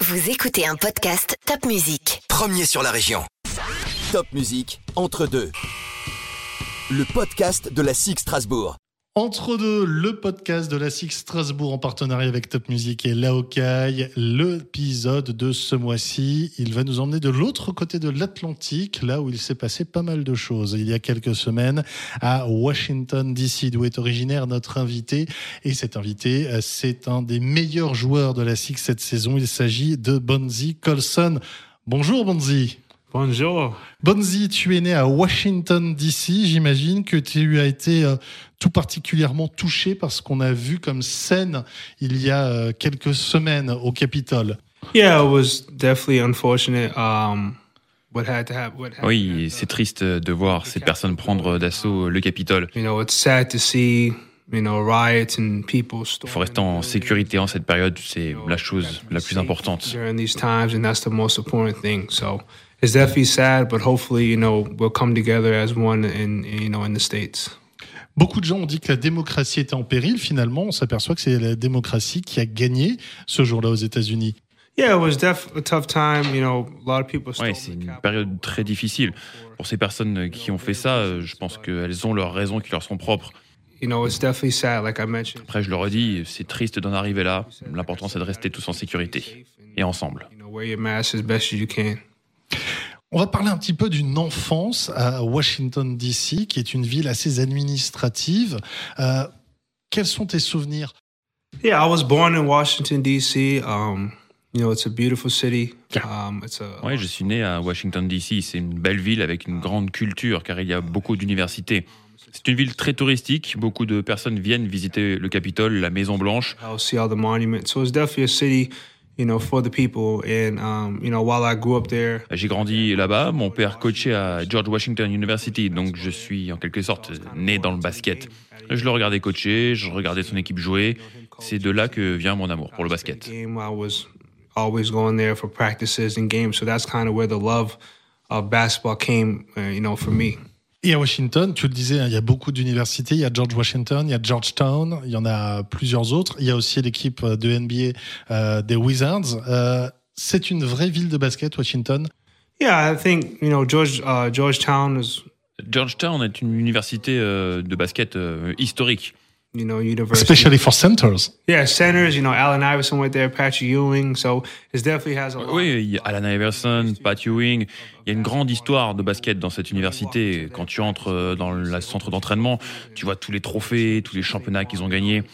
Vous écoutez un podcast Top Music. Premier sur la région. Top Musique, entre deux. Le podcast de la SIG Strasbourg. Entre deux, le podcast de la Six Strasbourg en partenariat avec Top Music et Laokai, l'épisode de ce mois-ci. Il va nous emmener de l'autre côté de l'Atlantique, là où il s'est passé pas mal de choses. Il y a quelques semaines, à Washington DC, d'où est originaire notre invité. Et cet invité, euh, c'est un des meilleurs joueurs de la Six cette saison. Il s'agit de Bonzi Colson. Bonjour Bonzi. Bonjour. Bonzi, tu es né à Washington DC. J'imagine que tu as été euh, tout particulièrement touché par ce qu'on a vu comme scène il y a euh, quelques semaines au Capitole. Yeah, it was definitely unfortunate. Um, what had to happen. What happened. Oui, c'est triste de voir ces personnes prendre d'assaut le Capitole. You know, it's sad to see. You know, riots and people. Il faut rester en sécurité en cette période, c'est la chose la plus importante. It's definitely sad, but hopefully, you know, we'll come together as one in you know in the states. Beaucoup de gens ont dit que la démocratie était en péril. Finalement, on s'aperçoit que c'est la démocratie qui a gagné ce jour-là aux États-Unis. Yeah, it was def a tough time. You know, a lot of people. Ouais, c'est une période très difficile. Pour ces personnes qui ont fait ça, euh, je pense qu'elles ont leurs raisons qui leur sont propres. You know, it's definitely sad, like I mentioned. Après, je le redis, c'est triste d'en arriver là. L'important, c'est de rester tous en sécurité et ensemble. On va parler un petit peu d'une enfance à Washington DC, qui est une ville assez administrative. Euh, quels sont tes souvenirs? Yeah, I was born in Washington D.C. Um, you know, it's a beautiful city. Um, it's a Oui, je suis né à Washington, D.C. C'est une belle ville avec une grande culture car il y a beaucoup d'universités. C'est une ville très touristique. Beaucoup de personnes viennent visiter le Capitole, la Maison Blanche. I'll see all the monuments. So it's definitely a city, you know, for the people. And you know, while I grew up there, J'ai grandi là-bas. Mon père coachait à George Washington University, donc je suis en quelque sorte né dans le basket. Je le regardais coacher, je regardais son équipe jouer. C'est de là que vient mon amour pour le basket. Et à Washington, tu le disais, hein, il y a beaucoup d'universités. Il y a George Washington, il y a Georgetown, il y en a plusieurs autres. Il y a aussi l'équipe de NBA euh, des Wizards. Euh, c'est une vraie ville de basket, Washington. Yeah, I think you know George uh, Georgetown is Georgetown est une université euh, de basket euh, historique. You know university. Especially for centers. Yeah, centers. You know, Allen Iverson went there, Patrick Ewing. So it definitely has a lot. Oui, il y a Alan Iverson, Pat Ewing. Il y a une grande histoire de basket dans cette université. Quand tu entres euh, dans le centre d'entraînement, tu vois tous les trophées, tous les championnats qu'ils ont gagnés.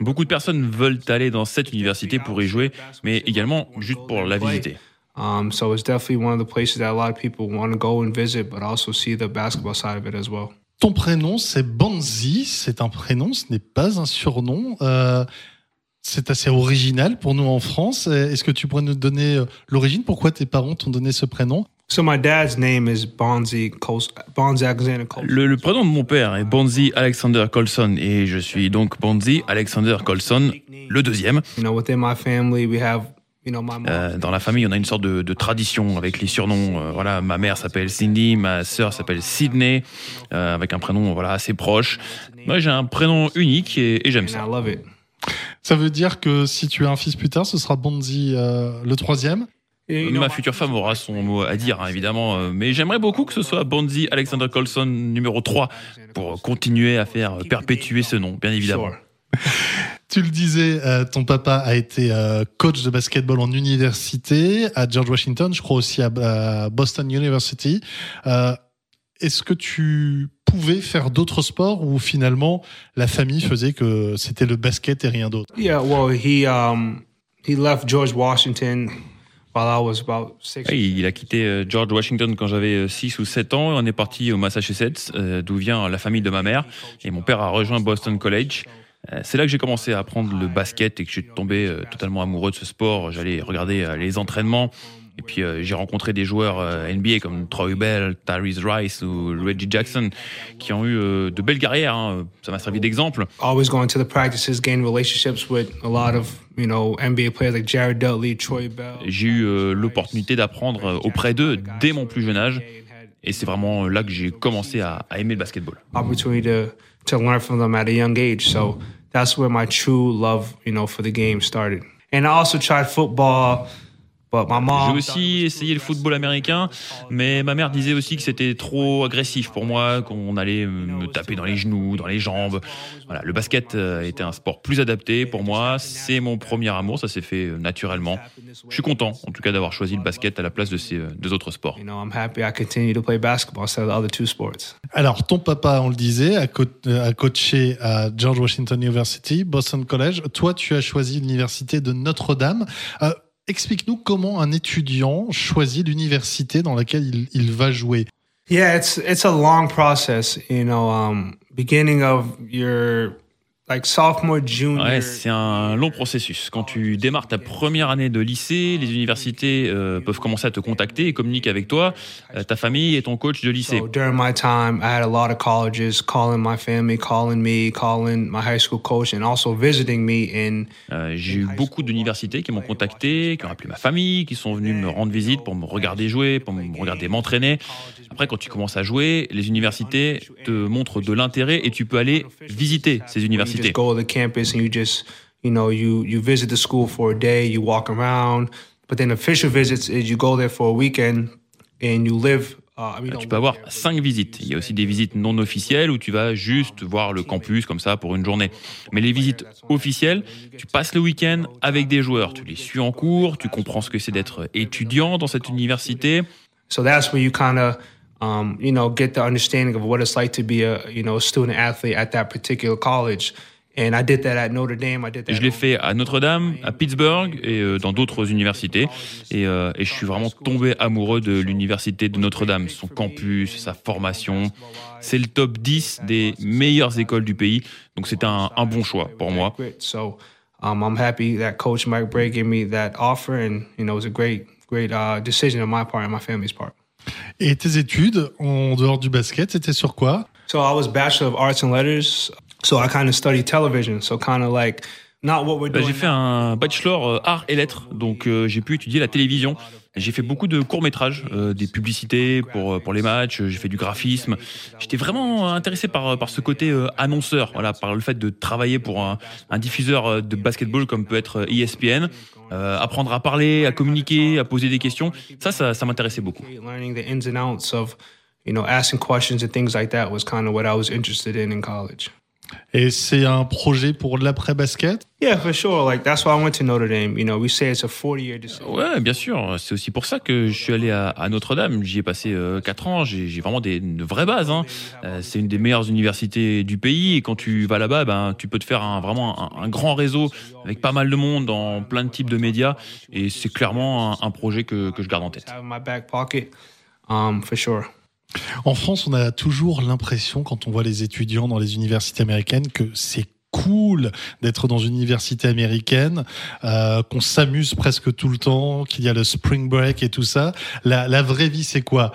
Beaucoup de personnes veulent aller dans cette université pour y jouer, mais également juste pour la visiter. Um, so it's definitely one of the places that a lot of people want to go and visit, but also see the basketball side of it as well. Ton prénom, c'est Banzi. C'est un prénom, ce n'est pas un surnom. Euh, c'est assez original pour nous en France. Est-ce que tu pourrais nous donner euh, l'origine? Pourquoi tes parents t'ont donné ce prénom? So my dad's name is Bonzi Bonzi Alexander Colson. Le, le prénom de mon père est Bonzi Alexander Colson et je suis donc Bonzi Alexander Colson, le deuxième. You know, within my family, we have, Euh, dans la famille, on a une sorte de, de tradition avec les surnoms. Euh, voilà, ma mère s'appelle Cindy, ma sœur s'appelle Sydney, euh, avec un prénom voilà assez proche. Moi, j'ai un prénom unique et, et j'aime and ça. I love it. Ça veut dire que si tu as un fils plus tard, ce sera Banzi euh, le troisième. Know, Ma my- future femme aura son mot à dire, hein, évidemment, mais j'aimerais beaucoup que ce soit Bonzi Alexander Colson numéro 3 pour continuer à faire perpétuer ce nom, bien évidemment. Sure. Tu le disais, euh, ton papa a été euh, coach de basketball en université à George Washington, je crois aussi à, à Boston University. Euh, Est-ce que tu pouvais faire d'autres sports ou finalement la famille faisait que c'était le basket et rien d'autre? Yeah, well, he um he left George Washington while I was about six. Ouais, il a quitté euh, George Washington quand j'avais 6 ou 7 ans. On est parti au Massachusetts, euh, d'où vient la famille de ma mère. Et mon père a rejoint Boston College. Euh, C'est là que j'ai commencé à apprendre le basket et que je suis tombé euh, totalement amoureux de ce sport. J'allais regarder euh, les entraînements. Et puis euh, j'ai rencontré des joueurs euh, NBA comme Troy Bell, Tyrese Rice ou Reggie Jackson qui ont eu euh, de belles carrières. hein. Ça m'a servi d'exemple. Always going to the practices, gain relationships with a lot of you know NBA players like Jared Dudley, Troy Bell. J'ai eu l'opportunité d'apprendre auprès d'eux dès mon plus jeune âge. Et c'est vraiment là que j'ai commencé à, à aimer le basketball. opportunity to to learn from them at a young age. So that's where my true love, you know, for the game started. And I also tried football J'ai aussi essayé le football américain, mais ma mère disait aussi que c'était trop agressif pour moi, qu'on allait me taper dans les genoux, dans les jambes. Voilà, le basket euh, était un sport plus adapté pour moi. C'est mon premier amour, ça s'est fait euh, naturellement. Je suis content, en tout cas, d'avoir choisi le basket à la place de ces euh, deux autres sports. Alors, ton papa, on le disait, a, coaché à George Washington University, Boston College. Toi, tu as choisi l'université de Notre-Dame. Explique-nous comment un étudiant choisit l'université dans laquelle il, il, va jouer. Yeah, it's it's a long process, you know, um, beginning of your Ouais, c'est un long processus. Quand tu démarres ta première année de lycée, les universités euh, peuvent commencer à te contacter et communiquer avec toi, euh, ta famille et ton coach de lycée. J'ai eu beaucoup d'universités qui m'ont contacté, qui ont appelé ma famille, qui sont venus me rendre visite pour me regarder jouer, pour me regarder m'entraîner. Après, quand tu commences à jouer, les universités te montrent de l'intérêt et tu peux aller visiter ces universités you just go to the campus and you just, you know, you you visit the school for a day, you walk around. But then official visits is you go there for a weekend and you live tu peux avoir cinq visites. Il y a aussi des visites non officielles où tu vas juste voir le campus comme ça pour une journée. Mais les visites officielles, tu passes le week-end avec des joueurs. Tu les suis en cours, tu comprends ce que c'est d'être étudiant dans cette université. So that's where you kind of um, you know, get the understanding of what it's like to be a, you know, student athlete at that particular college. And I did that at Notre Dame. I did that je l'ai fait à Notre-Dame, à Pittsburgh et euh, dans d'autres universités. Et, euh, et, je suis vraiment tombé amoureux de l'université de Notre-Dame, son campus, sa formation. C'est le top 10 des meilleures écoles du pays. Donc c'était un, un, bon choix pour moi. So um, I'm happy that Coach Mike Bray gave me that offer, and you know it was a great, great uh, decision on my part and my family's part. Et tes études en dehors du basket, c'était sur quoi? So I was Bachelor of Arts and Letters. So I kind of studied television. So kind of like not what we're bah, J'ai fait un bachelor euh, arts et lettres, donc euh, j'ai pu étudier la télévision. J'ai fait beaucoup de courts métrages, euh, des publicités pour pour les matchs. J'ai fait du graphisme. J'étais vraiment intéressé par par ce côté annonceur, voilà, par le fait de travailler pour un, diffuseur de basketball comme peut être ESPN. Euh, apprendre à parler, à communiquer, à poser des questions. Ça, ça, ça m'intéressait beaucoup. You know, asking questions and things like that was kind of what I was interested in in college. Et c'est un projet pour l'après-basket? Yeah, for sure. Like that's why I went to Notre Dame. You know, we say it's a 40-year decision. Ouais, bien sûr. C'est aussi pour ça que je suis allé à, à Notre-Dame. J'y ai passé euh, 4 ans. J'ai vraiment des de vraies bases. Hein. Euh, c'est une des meilleures universités du pays. Et quand tu vas là-bas, ben tu peux te faire un, vraiment un, un, grand réseau avec pas mal de monde dans plein de types de médias. Et c'est clairement un, un, projet que, que je garde en tête. Um, for sure. En France, on a toujours l'impression, quand on voit les étudiants dans les universités américaines, que c'est cool d'être dans une université américaine, euh, qu'on s'amuse presque tout le temps, qu'il y a le spring break et tout ça. La, vraie vie, c'est quoi?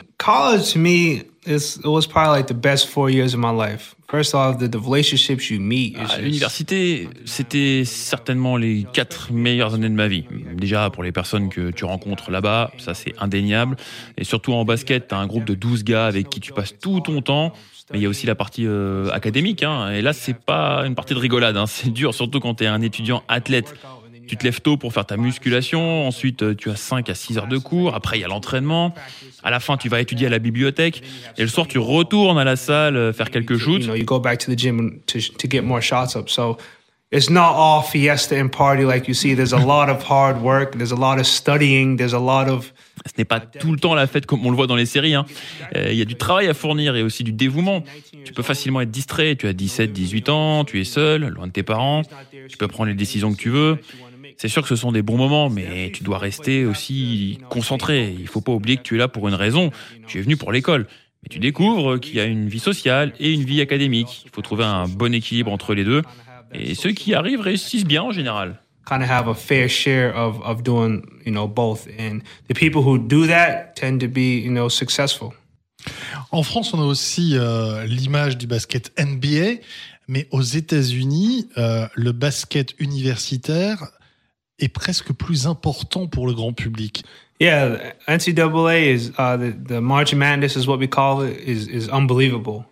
Me, it was probably like the best four years of my life. First off, the, the relationships you meet. À l'université, c'était certainement les quatre meilleures années de ma vie. Déjà pour les personnes que tu rencontres là-bas, ça c'est indéniable. Et surtout en basket, tu as un groupe de 12 gars avec qui tu passes tout ton temps. Mais il y a aussi la partie euh, académique. Hein. Et là, c'est pas une partie de rigolade. Hein. C'est dur, surtout quand tu es un étudiant athlète. Tu te lèves tôt pour faire ta musculation, ensuite euh, tu as 5 à 6 heures de cours, après il y a l'entraînement, à la fin tu vas étudier à la bibliothèque, et le soir tu retournes à la salle euh, faire quelques shoots. It's not all fiesta and party like you see. There's a lot of hard work. There's a lot of studying. There's a lot of ce n'est pas tout le temps la fête comme on le voit dans les séries. Hein. Euh, il y a du travail à fournir et aussi du dévouement. Tu peux facilement être distrait. Tu as 17, 18 ans, tu es seul, loin de tes parents. Tu peux prendre les décisions que tu veux. C'est sûr que ce sont des bons moments, mais tu dois rester aussi concentré. Il faut pas oublier que tu es là pour une raison. Tu es venu pour l'école. Mais tu découvres qu'il y a une vie sociale et une vie académique. Il faut trouver un bon équilibre entre les deux. Et ceux qui arrivent réussissent bien en général. Kind of have a fair share of, of doing, you know, both. And the people who do that tend to be, you know, successful. En France, on a aussi euh, l'image du basket NBA, mais aux États-Unis, euh, le basket universitaire est presque plus important pour le grand public. Yeah, NCAA is uh, the, the March Madness is what we call it is is unbelievable.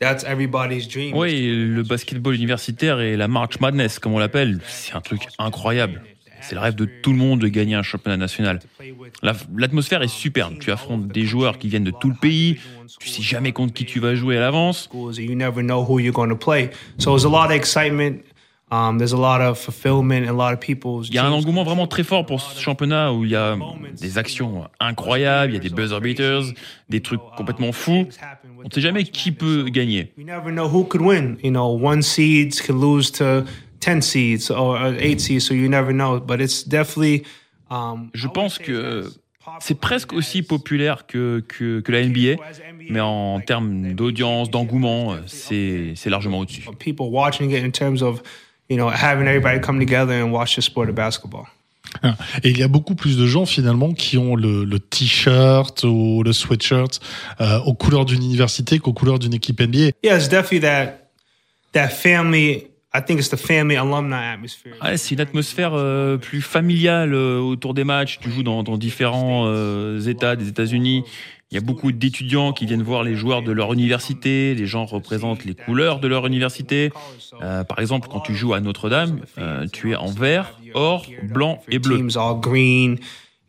That's everybody's dream. Oui, le basketball universitaire et la March Madness, comme on l'appelle, c'est un truc incroyable. C'est le rêve de tout le monde de gagner un championnat national. La- L'atmosphère est superbe. Tu affrontes des joueurs qui viennent de tout le pays. Tu sais jamais contre qui tu vas jouer à l'avance. you never know who you're going to play. So there's a lot of excitement. Um, there's a lot of fulfillment and a lot of people's. Il y a un engouement vraiment très fort pour ce championnat où il y a des actions incroyables, il y a des buzzer beaters, des trucs complètement fous. On ne sait jamais qui peut gagner. We never know who could win. You know, one seeds could lose to ten seeds or eight seeds, so you never know. But it's definitely. Um, Je pense que c'est presque aussi populaire que, que, que la NBA, mais en termes d'audience, d'engouement, c'est c'est largement au-dessus. people watching it in terms of, you know, having everybody come together and watch the sport of basketball. Et il y a beaucoup plus de gens finalement qui ont le, le t-shirt ou le sweatshirt euh, aux couleurs d'une université qu'aux couleurs d'une équipe NBA. Yeah, it's definitely that that family. I think it's the family alumni atmosphere. Ouais, c'est une atmosphère euh, plus familiale euh, autour des matchs. Tu joues dans, dans différents euh, États des États-Unis. Il y a beaucoup d'étudiants qui viennent voir les joueurs de leur université. Les gens représentent les couleurs de leur université. Par exemple, quand tu joues à Notre-Dame, tu es en vert, or, blanc et bleu.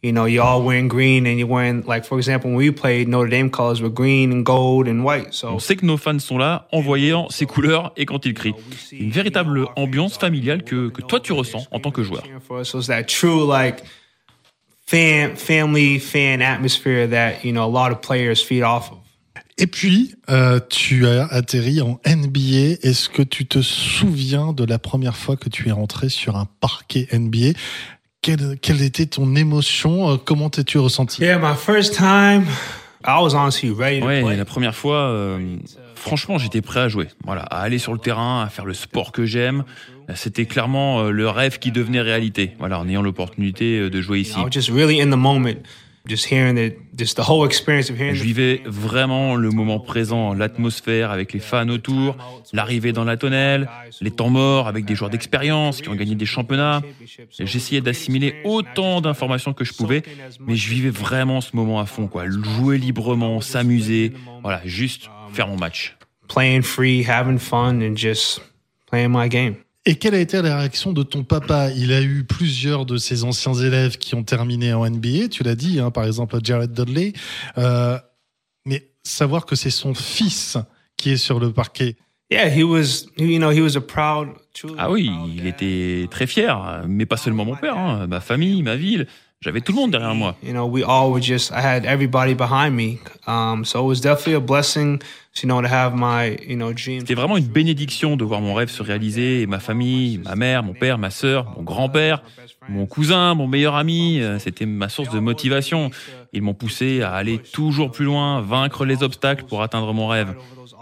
You know, you're all wearing green, and you're wearing like, for example, when we played, Notre Dame colors were green and gold and white. So On sait que nos fans sont là en voyant ces couleurs et quand ils crient. Une véritable ambiance familiale que, que toi tu ressens en tant que joueur. So it's that true like fan, family, fan atmosphere that you know a lot of players feed off of. Et puis, euh, tu as atterri en NBA. Est-ce que tu te souviens de la première fois que tu es rentré sur un parquet NBA quelle, quelle était ton émotion? Euh, Comment t'es-tu ressenti? Yeah, my first time, I was honestly ready to Ouais, la première fois, euh, franchement, j'étais prêt à jouer. Voilà, à aller sur le terrain, à faire le sport que j'aime. C'était clairement euh, le rêve qui devenait réalité. Voilà, en ayant l'opportunité euh, de jouer ici. I was just really in the moment, just hearing it, just the whole experience of hearing. Je vivais vraiment le moment présent, l'atmosphère avec les fans autour, l'arrivée dans la tonnelle, les temps morts avec des joueurs d'expérience qui ont gagné des championnats. J'essayais d'assimiler autant d'informations que je pouvais, mais je vivais vraiment ce moment à fond, quoi. Jouer librement, s'amuser, voilà, juste faire mon match. playing free, having fun, and just playing my game. Et quelle a été la réaction de ton papa? Il a eu plusieurs de ses anciens élèves qui ont terminé en NBA, tu l'as dit, hein, par exemple Jared Dudley. Euh, mais savoir que c'est son fils qui est sur le parquet. Yeah, he was, you know, he was a proud. truly Ah oui, proud il était très fier, mais pas seulement mon père, hein, ma famille, ma ville. J'avais tout le monde derrière moi. You know, we all were just, I had everybody behind me. Um, so it was definitely a blessing, you know, to have my, you know, dreams. C'était vraiment une bénédiction de voir mon rêve se réaliser et ma famille, ma mère, mon père, ma sœur, mon grand-père, mon cousin, mon meilleur ami, euh, c'était ma source de motivation. Ils m'ont poussé à aller toujours plus loin, vaincre les obstacles pour atteindre mon rêve.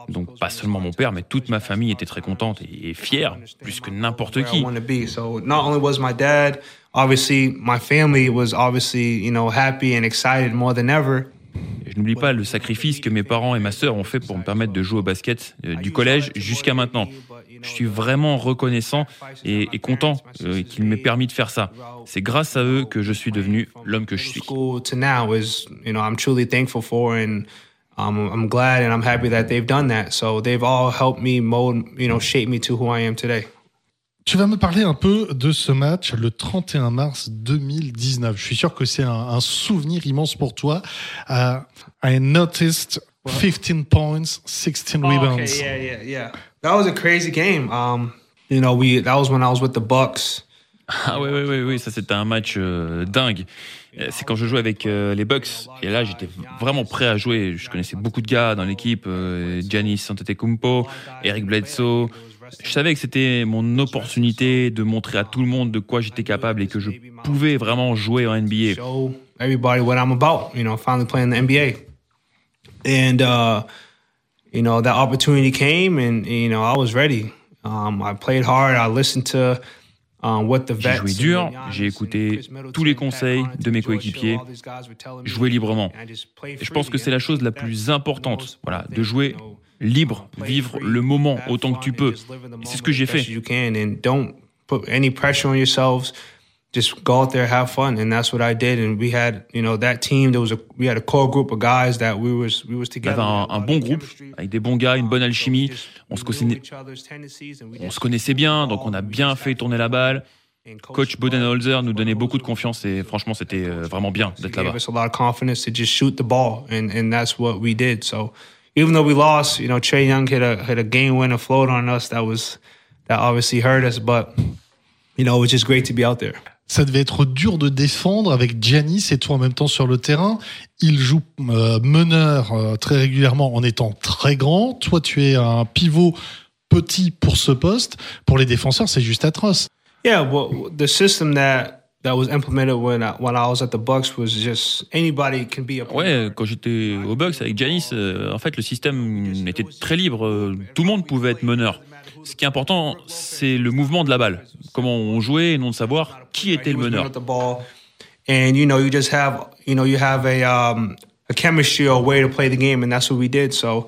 Donc pas seulement mon père, mais toute ma famille était très contente et fière, plus que n'importe qui. Obviously my family was obviously, you know, happy and excited more than ever. Je n'oublie pas le sacrifice que mes parents et ma sœur ont fait pour me permettre de jouer au basket euh, du collège jusqu'à maintenant. Je suis vraiment reconnaissant et, et content euh, qu'il m'ait permis de faire ça. C'est grâce à eux que je suis devenu l'homme que je suis. School to now is, you know, I'm truly thankful for and um, I'm glad and I'm happy that they've done that. So they've all helped me mold, you know, shape me to who I am today. Tu vas me parler un peu de ce match le 31 mars 2019. Je suis sûr que c'est un, un souvenir immense pour toi. Uh, I noticed 15 points, 16 rebounds. Okay, yeah, yeah, yeah. That was a crazy game. Um, you know, we that was when I was with the Bucks. Ah oui, oui, oui, oui, ça c'était un match euh, dingue. Euh, C'est quand je jouais avec euh, les Bucks. Et là, j'étais vraiment prêt à jouer. Je connaissais beaucoup de gars dans l'équipe. Euh, Giannis Antetokounmpo, Eric Bledsoe. Je savais que c'était mon opportunité de montrer à tout le monde de quoi j'étais capable et que je pouvais vraiment jouer en NBA. show everybody what I'm about. You know, finally playing the NBA, and uh, you know that opportunity came, and you know I was ready. Um, I played hard. I listened to um, what the J'ai joué dur, j'ai écouté tous les conseils de mes coéquipiers, jouer librement. Et je pense que c'est la chose la plus importante, voilà, de jouer libre, vivre le moment autant que tu peux. C'est ce que j'ai fait. Just go out there, have fun, and that's what I did. And we had, you know, that team. There was a we had a core group of guys that we was we was together. un, un bon groupe, avec des bons gars, une bonne alchimie. On se, connaissait, on on se connaissait bien, donc on a bien fait tourner la balle. Coach Bodenholzer nous donnait beaucoup de confiance et franchement, c'était euh, vraiment bien d'être là-bas. Even though we lost, you know, Trey Young hit a hit a game winner float on us. That was that obviously hurt us, but you know, it was just great to be out there. Ça devait être dur de défendre avec Giannis et toi en même temps sur le terrain. Il joue euh, meneur euh, très régulièrement en étant très grand. Toi, tu es un pivot petit pour ce poste. Pour les défenseurs, c'est juste atroce. Yeah, well, the system that was implemented when I, when I was at the Bucks was just anybody can be a Ouais, quand j'étais au Bucks avec Giannis, euh, en fait, le système était très libre. Euh, Tout le monde pouvait être meneur. Ce qui est important, c'est le mouvement de la balle. Comment on jouait et non de savoir qui était le meneur. and you know, you just have you know, you have a um, a chemistry or a way to play the game, and that's what we did. So,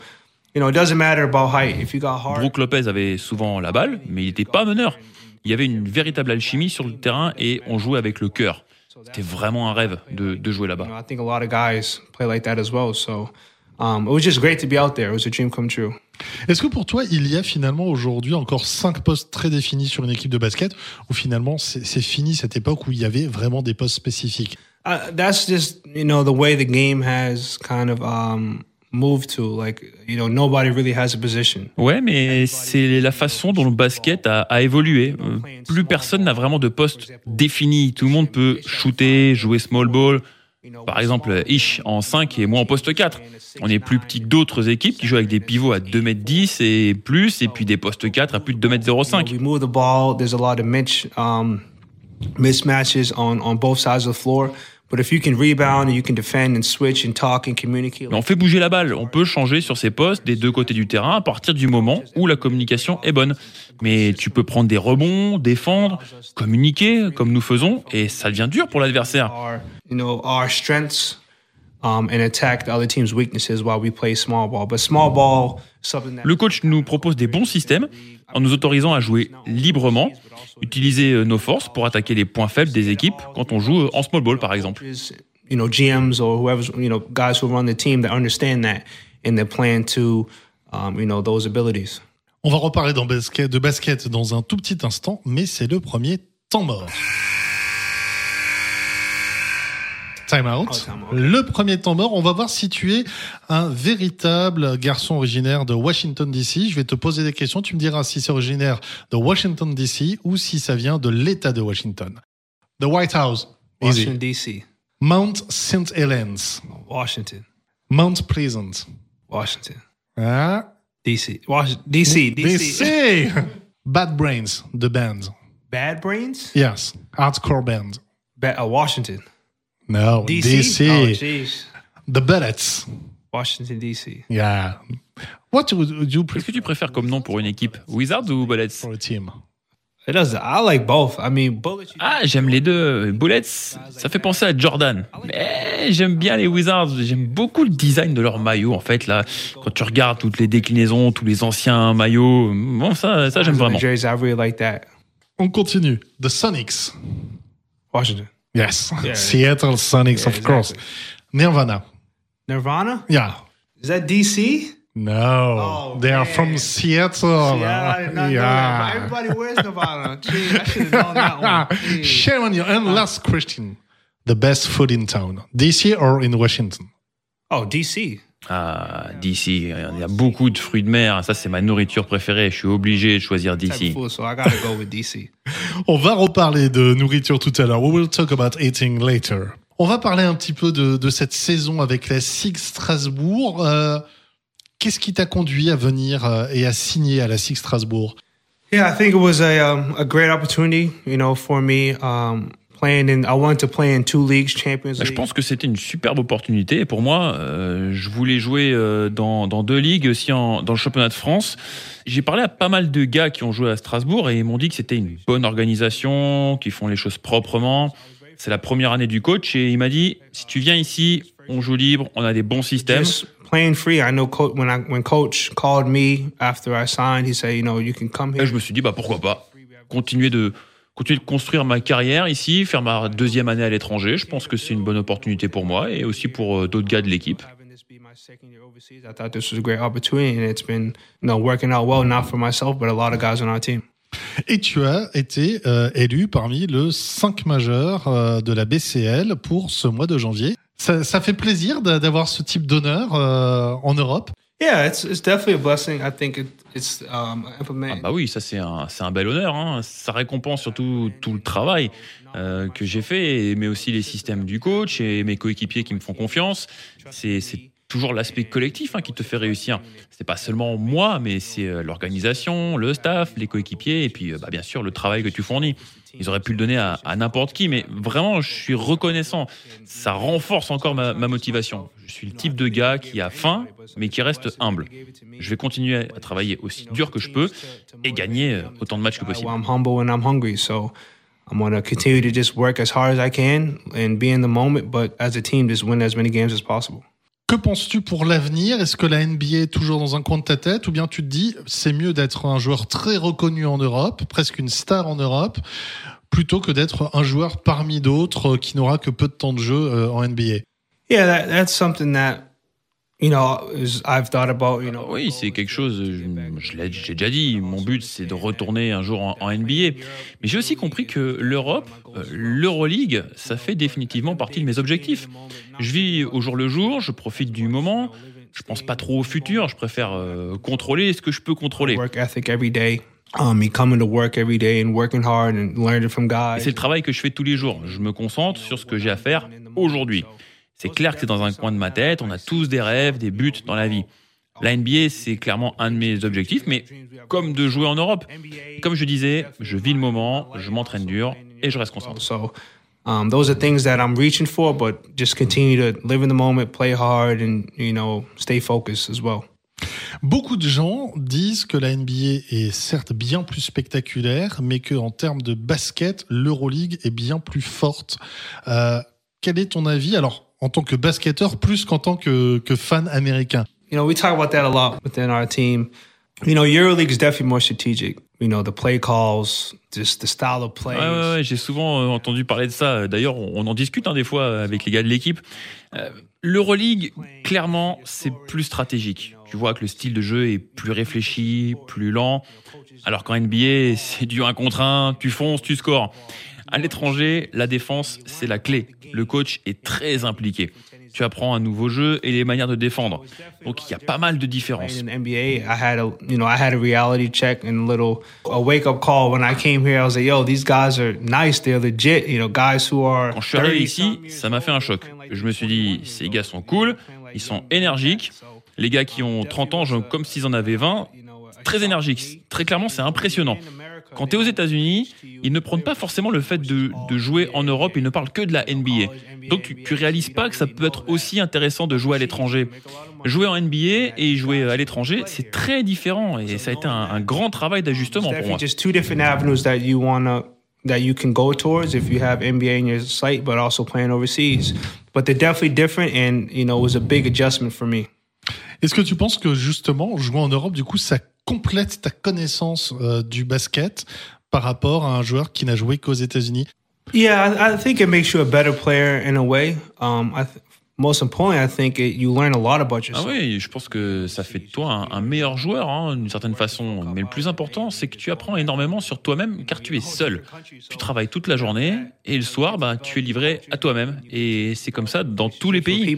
you know, it doesn't matter about height. If you got hard, Brook Lopez avait souvent la balle, mais il n'était pas meneur. Il y avait une véritable alchimie sur le terrain et on jouait avec le cœur. C'était vraiment un rêve de, de jouer là-bas. I think a lot of guys play like that as well. So, um, it was just great to be out there. It was a dream come true. Est-ce que pour toi, il y a finalement aujourd'hui encore cinq postes très définis sur une équipe de basket ou finalement c'est c'est fini cette époque où il y avait vraiment des postes spécifiques? Uh, that's just you know the way the game has kind of um, moved to. Like you know, nobody really has a position. Ouais, mais c'est la façon dont le basket a, a évolué. Euh, Plus personne n'a vraiment de poste défini. Tout le monde peut shooter, jouer small ball. Par exemple, Ish en 5 et moi en poste 4. On est plus petit que d'autres équipes qui jouent avec des pivots à 2m10 et plus, et puis des postes 4 à plus de 2m05. On fait bouger la balle. On peut changer sur ses postes des deux côtés du terrain à partir du moment où la communication est bonne. Mais tu peux prendre des rebonds, défendre, communiquer comme nous faisons, et ça devient dur pour l'adversaire. And attack the other team's weaknesses while we play small ball. But small ball, something that Le coach nous propose des bons systèmes en nous autorisant à jouer librement, utiliser euh, nos forces pour attaquer les points faibles des équipes quand on joue en small ball par exemple. is, you know GMs or whoever's you know guys who run the team that understand that and they plan to um, you know those abilities. On va reparler dans basket, de basket dans un tout petit instant, mais c'est le premier temps mort. Time out. Oh, time out. Le premier temps mort, on va voir si tu es un véritable garçon originaire de Washington DC. Je vais te poser des questions, tu me diras si c'est originaire de Washington DC ou si ça vient de l'État de Washington. The White House. Washington D.C., Mount St. Helens. Washington, Mount Pleasant. Washington, Ah, D.C., Washington, D.C., D.C. DC. Bad Brains, the band. Bad Brains, Yes, hardcore band. ba- uh, Washington, No, D.C. DC. Oh, jeez, the Bullets. Washington D.C. Yeah. What would you Qu'est-ce prefer que tu préfères comme nom pour une équipe Wizards ou Bullets? For a team? It does. I like both. I mean, Bullets. Ah, j'aime les deux. Bullets, ça fait penser à Jordan. Mais j'aime bien les Wizards. J'aime beaucoup le design de leur maillot. En fait, là, quand tu regardes toutes les déclinaisons, tous les anciens maillots, bon, ça, ça j'aime vraiment. On continue. The Sonics. Washington, Yes. Yeah. Seattle Sonics, Yeah, of course. Nirvana. Nirvana. Yeah. Is that D.C.? No. Oh, they are from Seattle. Yeah, I did not know that. Everybody wears Nirvana. Gee, I should have known that one. Gee. Shame on you. And last question. The best food in town. DC or in Washington? Oh, D.C. Ah, DC, il y a beaucoup de fruits de mer. Ça, c'est ma nourriture préférée. Je suis obligé de choisir Type of DC. food, so I gotta go with D.C. On va reparler de nourriture tout à l'heure. We will talk about eating later. On va parler un petit peu de, de cette saison avec la SIG Strasbourg. Euh, Qu'est-ce qui t'a conduit à venir euh, et à signer à la SIG Strasbourg? Yeah, I think it was a um, a great opportunity, you know, for me. Um, playing in, I wanted to play in two leagues, Champions Je pense que c'était une superbe opportunité. Et pour moi, euh, je voulais jouer euh, dans, dans deux ligues, aussi en, dans le championnat de France. J'ai parlé à pas mal de gars qui ont joué à Strasbourg et ils m'ont dit que c'était une bonne organisation, qu'ils font les choses proprement. C'est la première année du coach et il m'a dit si tu viens ici, on joue libre, on a des bons systèmes. Just playing free. I know co- when I when coach called me after I signed, he said, you know, you can come Et here. je me suis dit bah pourquoi pas continuer de continuer de construire ma carrière ici, faire ma deuxième année à l'étranger. Je pense que c'est une bonne opportunité pour moi et aussi pour euh, d'autres gars de l'équipe. Having this be my second year overseas, I thought this was a great opportunity, and it's been, you know, working out well, not for myself, but a lot of guys on our team. Et tu as été euh, élu parmi le 5 majeur euh, de la BCL pour ce mois de janvier. Ça, ça fait plaisir d'a- d'avoir ce type d'honneur euh, en Europe. Yeah, it's it's definitely a blessing. I think it, it's um, implement. Ah bah oui, ça c'est un, c'est un bel honneur. Hein. Ça récompense surtout tout le travail euh, que j'ai fait, mais aussi les systèmes du coach et mes coéquipiers qui me font confiance. C'est c'est toujours l'aspect collectif hein, qui te fait réussir. C'est pas seulement moi, mais c'est euh, l'organisation, le staff, les coéquipiers et puis euh, bah, bien sûr le travail que tu fournis. Ils auraient pu le donner à, n'importe qui, mais vraiment, je suis reconnaissant. Ça renforce encore ma, motivation. Je suis le type de gars qui a faim, mais qui reste humble. Je vais continuer à travailler aussi dur que je peux et gagner euh, autant de matchs que possible. I'm continue to just work as hard as I can and be in the moment, but as a team, just win as many games as possible. Que penses-tu pour l'avenir? Est-ce que la NBA est toujours dans un coin de ta tête? Ou bien tu te dis c'est mieux d'être un joueur très reconnu en Europe, presque une star en Europe, plutôt que d'être un joueur parmi d'autres euh, qui n'aura que peu de temps de jeu euh, en NBA Yeah, that, that's something that Oui, c'est quelque chose, je, je l'ai j'ai déjà dit, mon but c'est de retourner un jour en, en NBA. Mais j'ai aussi compris que l'Europe, euh, l'Euroleague, ça fait définitivement partie de mes objectifs. Je vis au jour le jour, je profite du moment, je pense pas trop au futur, je préfère euh, contrôler ce que je peux contrôler. work ethic every day. Um, me coming to work every day and working hard and learning from Et guys. c'est le travail que je fais tous les jours. Je me concentre sur ce que j'ai à faire aujourd'hui. C'est clair que c'est dans un coin de ma tête, on a tous des rêves, des buts dans la vie. La NBA, c'est clairement un de mes objectifs, mais comme de jouer en Europe. Comme je disais, je vis le moment, je m'entraîne dur et je reste concentré. So um, those are things that I'm reaching for, but just continue to live in the moment, play hard, and you know, stay focused as well. Beaucoup de gens disent que la NBA est certes bien plus spectaculaire, mais que en termes de basket, l'Euroleague est bien plus forte. Euh, quel est ton avis? Alors, en tant que basketteur, plus qu'en tant que, que fan américain. You know, we talk about that a lot within our team. You know, EuroLeague is definitely more strategic. You know, the play calls, just the style of play. Ouais, ouais, ouais, j'ai souvent euh, entendu parler de ça. D'ailleurs, on on en discute hein, des fois avec les gars de l'équipe. Euh, L'Euroleague, clairement, c'est plus stratégique. Tu vois que le style de jeu est plus réfléchi, plus lent. Alors qu'en NBA, c'est du 1 contre 1, tu fonces, tu scores. À l'étranger, la défense, c'est la clé. Le coach est très impliqué. Tu apprends un nouveau jeu et les manières de défendre. Donc il y a pas mal de différences. In the NBA, I had a you know I had a reality check and a little a wake up call when I came here. I was like, yo, these guys are nice. They're legit. You know, guys who are. Quand je suis arrivé 30 ici, ça m'a fait un choc. Je me suis dit, ces gars sont cool, ils sont énergiques. Les gars qui ont 30 ans, comme s'ils en avaient 20, très énergiques. Très clairement, c'est impressionnant. Quand tu es aux États-Unis, ils ne prennent pas forcément le fait de, jouer en Europe, ils ne parlent que de la NBA. Donc tu, tu réalises pas que ça peut être aussi intéressant de jouer à l'étranger. Jouer en NBA et jouer à l'étranger, c'est très différent et ça a été un, grand travail d'ajustement pour moi. that you can go towards if you have NBA in your sight, but also playing overseas. But they're definitely different, and it was a big adjustment for me. Est-ce que tu penses que justement, jouer en Europe, du coup, ça complète ta connaissance euh, du basket par rapport à un joueur qui n'a joué qu'aux États-Unis? Yeah, I, I think it makes you a better player in a way. Um, I th- most importantly, I think it, you learn a lot about Ah yourself. oui, je pense que ça fait de toi un, un meilleur joueur, hein, d'une certaine façon. Mais le plus important, c'est que tu apprends énormément sur toi-même, car tu es seul. Tu travailles toute la journée, et le soir, bah, tu es livré à toi-même. Et c'est comme ça dans tous les pays.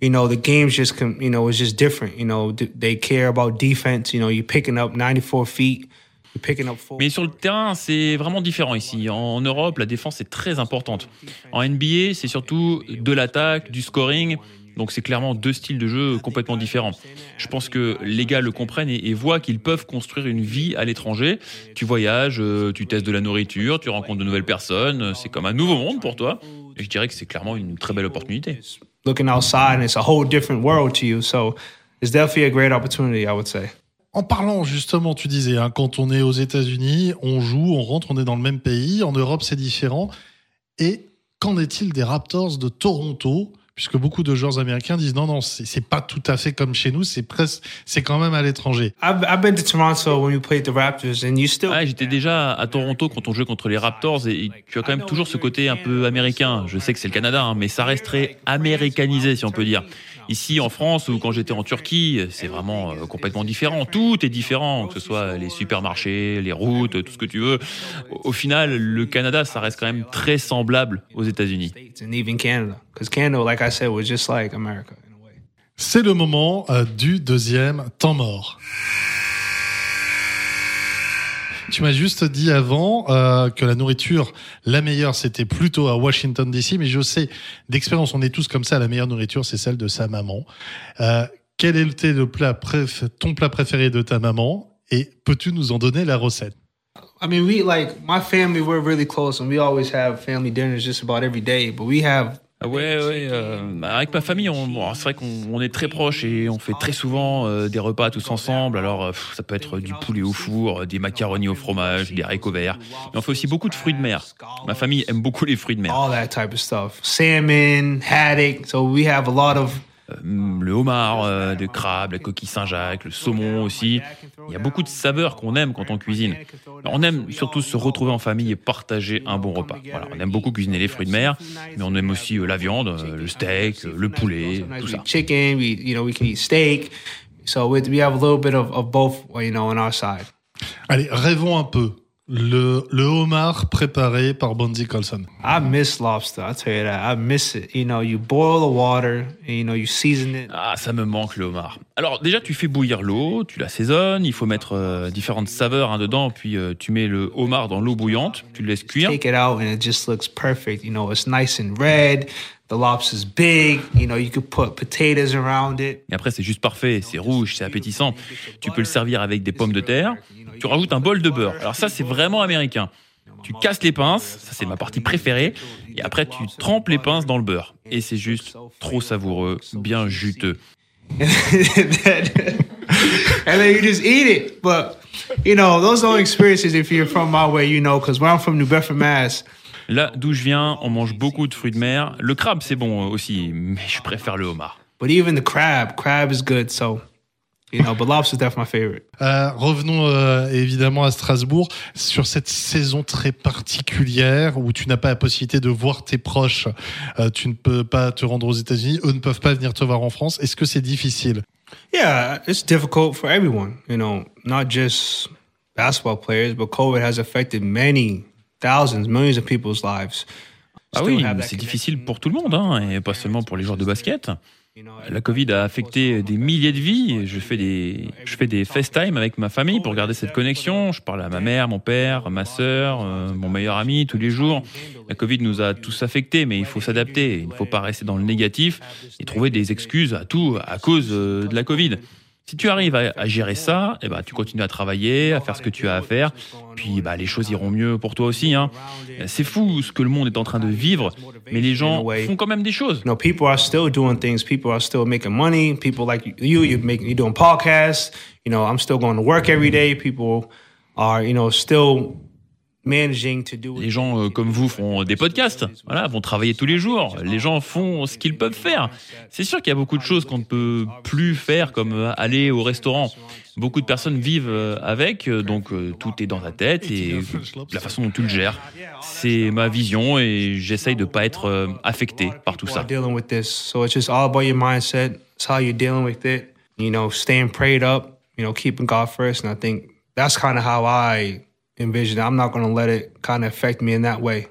You know, the game's just, you know, it's just different. You know, th- they care about defense. You know, you're picking up 94 feet. Mais sur le terrain, c'est vraiment différent ici. En Europe, la défense est très importante. En NBA, c'est surtout de l'attaque, du scoring. Donc c'est clairement deux styles de jeu complètement différents. Je pense que les gars le comprennent et, et voient qu'ils peuvent construire une vie à l'étranger. Tu voyages, euh, tu testes de la nourriture, tu rencontres de nouvelles personnes. C'est comme un nouveau monde pour toi. Et je dirais que c'est clairement une très belle opportunité. Looking outside and it's a whole different world to you. So it's definitely a great opportunity, I would say. En parlant justement, tu disais, hein, quand on est aux États-Unis, on joue, on rentre, on est dans le même pays. En Europe, c'est différent. Et qu'en est-il des Raptors de Toronto puisque beaucoup de joueurs américains disent non, non, c'est pas tout à fait comme chez nous, c'est presque, c'est quand même à l'étranger. j'étais déjà à Toronto quand on jouait contre les Raptors et tu as quand même toujours ce côté un peu américain. Je sais que c'est le Canada, hein, mais ça resterait américanisé, si on peut dire. Ici, en France, ou quand j'étais en Turquie, c'est vraiment euh, complètement différent. Tout est différent, que ce soit les supermarchés, les routes, tout ce que tu veux. Au final, le Canada, ça reste quand même très semblable aux États-Unis. C'est le moment euh, du deuxième temps mort. Tu m'as juste dit avant euh, que la nourriture, la meilleure, c'était plutôt à Washington DC, mais je sais d'expérience, on est tous comme ça, la meilleure nourriture, c'est celle de sa maman. Euh, quel était le plat ton plat préféré de ta maman? Et peux-tu nous en donner la recette? I mean, we like my family. We're really close, and we always have family dinners just about every day. But we have ah ouais, ouais. Euh, avec ma famille, on, c'est vrai qu'on est très proches et on fait très souvent euh, des repas tous ensemble. Alors, euh, ça peut être du poulet au four, des macaronis au fromage, des haricots verts. Mais on fait aussi beaucoup de fruits de mer. Ma famille aime beaucoup les fruits de mer. All that type of stuff. Salmon, haddock. So we have a lot of euh, le homard, euh, de crabe, la coquille Saint-Jacques, le saumon aussi. Il y a beaucoup de saveurs qu'on aime quand on cuisine. On aime surtout se retrouver en famille et partager un bon repas. Voilà, on aime beaucoup cuisiner les fruits de mer, mais on aime aussi euh, la viande, le steak, le poulet, tout ça. Chicken, we, you know, we can eat steak. So we have a little bit of, of both, you know, on our side. Allez, rêvons un peu le, le homard préparé par Bonzi Colson. I miss lobster, I'll tell you that. I miss it. You know, you boil the water, and, you know, you season it. Ah, ça me manque le homard. Alors déjà, tu fais bouillir l'eau, tu l'assaisonnes, il faut mettre euh, différentes saveurs hein, dedans, puis euh, tu mets le homard dans l'eau bouillante, tu le laisses cuire. Take it out and it just looks perfect. You know, it's nice and red. The lobster's big, you know, you could put potatoes around it. Et après, c'est juste parfait, c'est rouge, c'est appétissant. Tu peux le servir avec des pommes de terre. Tu rajoutes un bol de beurre. Alors ça, c'est vraiment américain. Tu casses les pinces, ça c'est ma partie préférée, et après tu trempes les pinces dans le beurre. Et c'est juste trop savoureux, bien juteux. and then you just eat it. But, you know, those are experiences if you're from my way, you know, because where I'm from New Bedford, Mass, Là d'où je viens, on mange beaucoup de fruits de mer. Le crabe, c'est bon aussi, mais je préfère le homard. But even the crab, crab is good, so you know, but lobster's definitely my favorite. Euh, revenons euh, évidemment à Strasbourg sur cette saison très particulière où tu n'as pas la possibilité de voir tes proches. Euh, tu ne peux pas te rendre aux États-Unis, eux ne peuvent pas venir te voir en France. Est-ce que c'est difficile? Yeah, it's difficult for everyone. You know, not just basketball players, but COVID has affected many thousands, millions of people's lives. Ah oui, c'est difficile pour tout le monde, hein, et pas seulement pour les joueurs de basket. La Covid a affecté des milliers de vies. Je fais des, je fais des FaceTime avec ma famille pour garder cette connexion. Je parle à ma mère, mon père, ma sœur, euh, mon meilleur ami tous les jours. La Covid nous a tous affectés, mais il faut s'adapter. Il ne faut pas rester dans le négatif et trouver des excuses à tout à cause euh, de la Covid. Si tu arrives à, gérer ça, eh ben, tu continues à travailler, à faire ce que tu as à faire, puis bah, les choses iront mieux pour toi aussi. Hein. C'est fou ce que le monde est en train de vivre, mais les gens font quand même des choses. Know, people are still doing things. People are still making money. People like you, you're, making, you're doing podcasts. You know, I'm still going to work every day. People are, you know, still les gens euh, comme vous font des podcasts, voilà, vont travailler tous les jours. Les gens font ce qu'ils peuvent faire. C'est sûr qu'il y a beaucoup de choses qu'on ne peut plus faire, comme euh, aller au restaurant. Beaucoup de personnes vivent euh, avec, donc tout est dans ta tête et la façon dont tu le gères. C'est ma vision et j'essaye de ne pas être affecté par tout ça. You know, staying prayed up, you know, keeping God first. And I think that's kind of how I envision. I'm not going to let it kind of affect me in that way.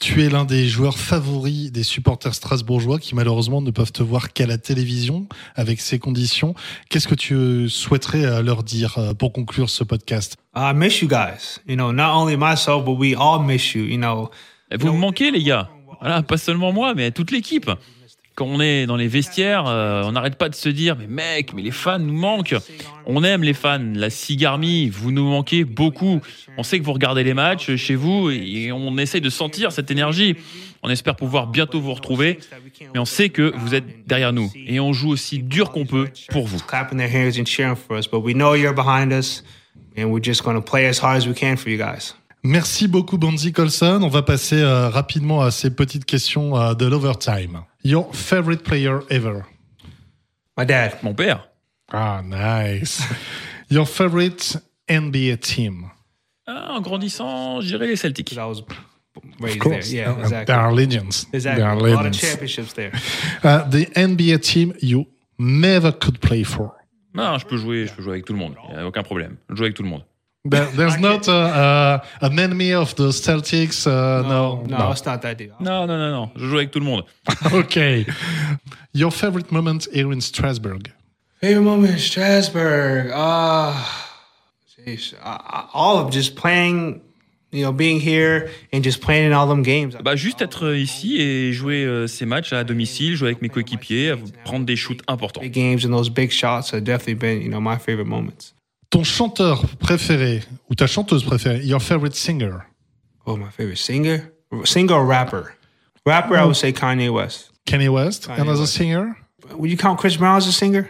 Tu es l'un des joueurs favoris des supporters strasbourgeois qui malheureusement ne peuvent te voir qu'à la télévision avec ces conditions. Qu'est-ce que tu souhaiterais euh, leur dire euh, pour conclure ce podcast? I miss you guys. You know, not only myself, but we all miss you. You know. Vous me manquez, les gars. Voilà, pas seulement moi, mais toute l'équipe quand on est dans les vestiaires, euh, on n'arrête pas de se dire mais mec, mais les fans nous manquent. On aime les fans, la Cigarmi, vous nous manquez beaucoup. On sait que vous regardez les matchs chez vous et on essaye de sentir cette énergie. On espère pouvoir bientôt vous retrouver, mais on sait que vous êtes derrière nous et on joue aussi dur qu'on peut pour vous. Merci beaucoup, Bonzi Colson. On va passer euh, rapidement à ces petites questions euh, de l'overtime. Your favorite player ever? My dad. Mon père. Ah, nice. Your favorite NBA team? Ah, en grandissant, je dirais les Celtics. Of there. course. Yeah, exactly. They are legends. Exactly. They are A lot of legends. championships there. Uh, the NBA team you never could play for? Non, je peux jouer, je peux jouer avec tout le monde. Il n'y a aucun problème. Je joue avec tout le monde. There- There's not uh, uh, an enemy of the Celtics. Uh, no, no, it's not that deal. Non, non, non, non. Je joue avec tout le monde. okay. Your favorite moment here in Strasbourg? Favorite moment in Strasbourg? Uh, I- I- all of just playing, you know, being here and just playing in all them games. Bah, juste être ici et jouer euh, ces matchs à domicile, jouer avec mes coéquipiers, prendre des shoots importants. Big games and those big shots have definitely been, you know, my favorite moments. Ton chanteur préféré ou ta chanteuse préférée? Your favorite singer? Oh, my favorite singer, singer or rapper? Rapper, I would say Kanye West. Kanye West? Kanye Another West. singer? Would you count Chris Brown as a singer?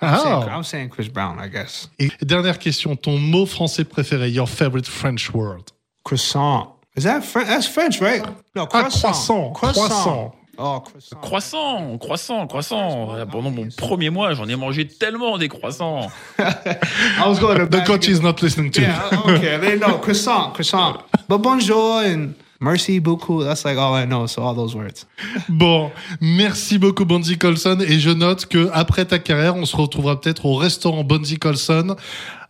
I'm, saying. I'm saying Chris Brown, I guess. Et dernière question, ton mot français préféré? Your favorite French word? Croissant. Is that French? That's French, right? No, Ah, croissant, croissant. Oh, croissant. Croissant, croissant, croissant. Euh, Pendant mon premier mois, j'en ai mangé tellement des croissants. I was going to The coach is not listening to. Yeah, okay. They know croissant, croissant. But bonjour and merci beaucoup. That's like all I know. So all those words. Bon, merci beaucoup Bonzi Colson et je note que après ta carrière, on se retrouvera peut-être au restaurant Bonzi Colson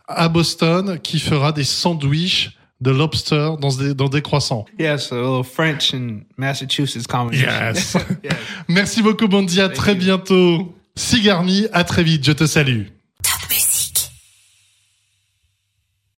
à Boston qui fera des sandwichs de lobster dans des, dans des croissants. Yes, a little French and Massachusetts combination. Yes. yes. Merci beaucoup Bonzi, à très bientôt. Sigarmi, à très vite, je te salue.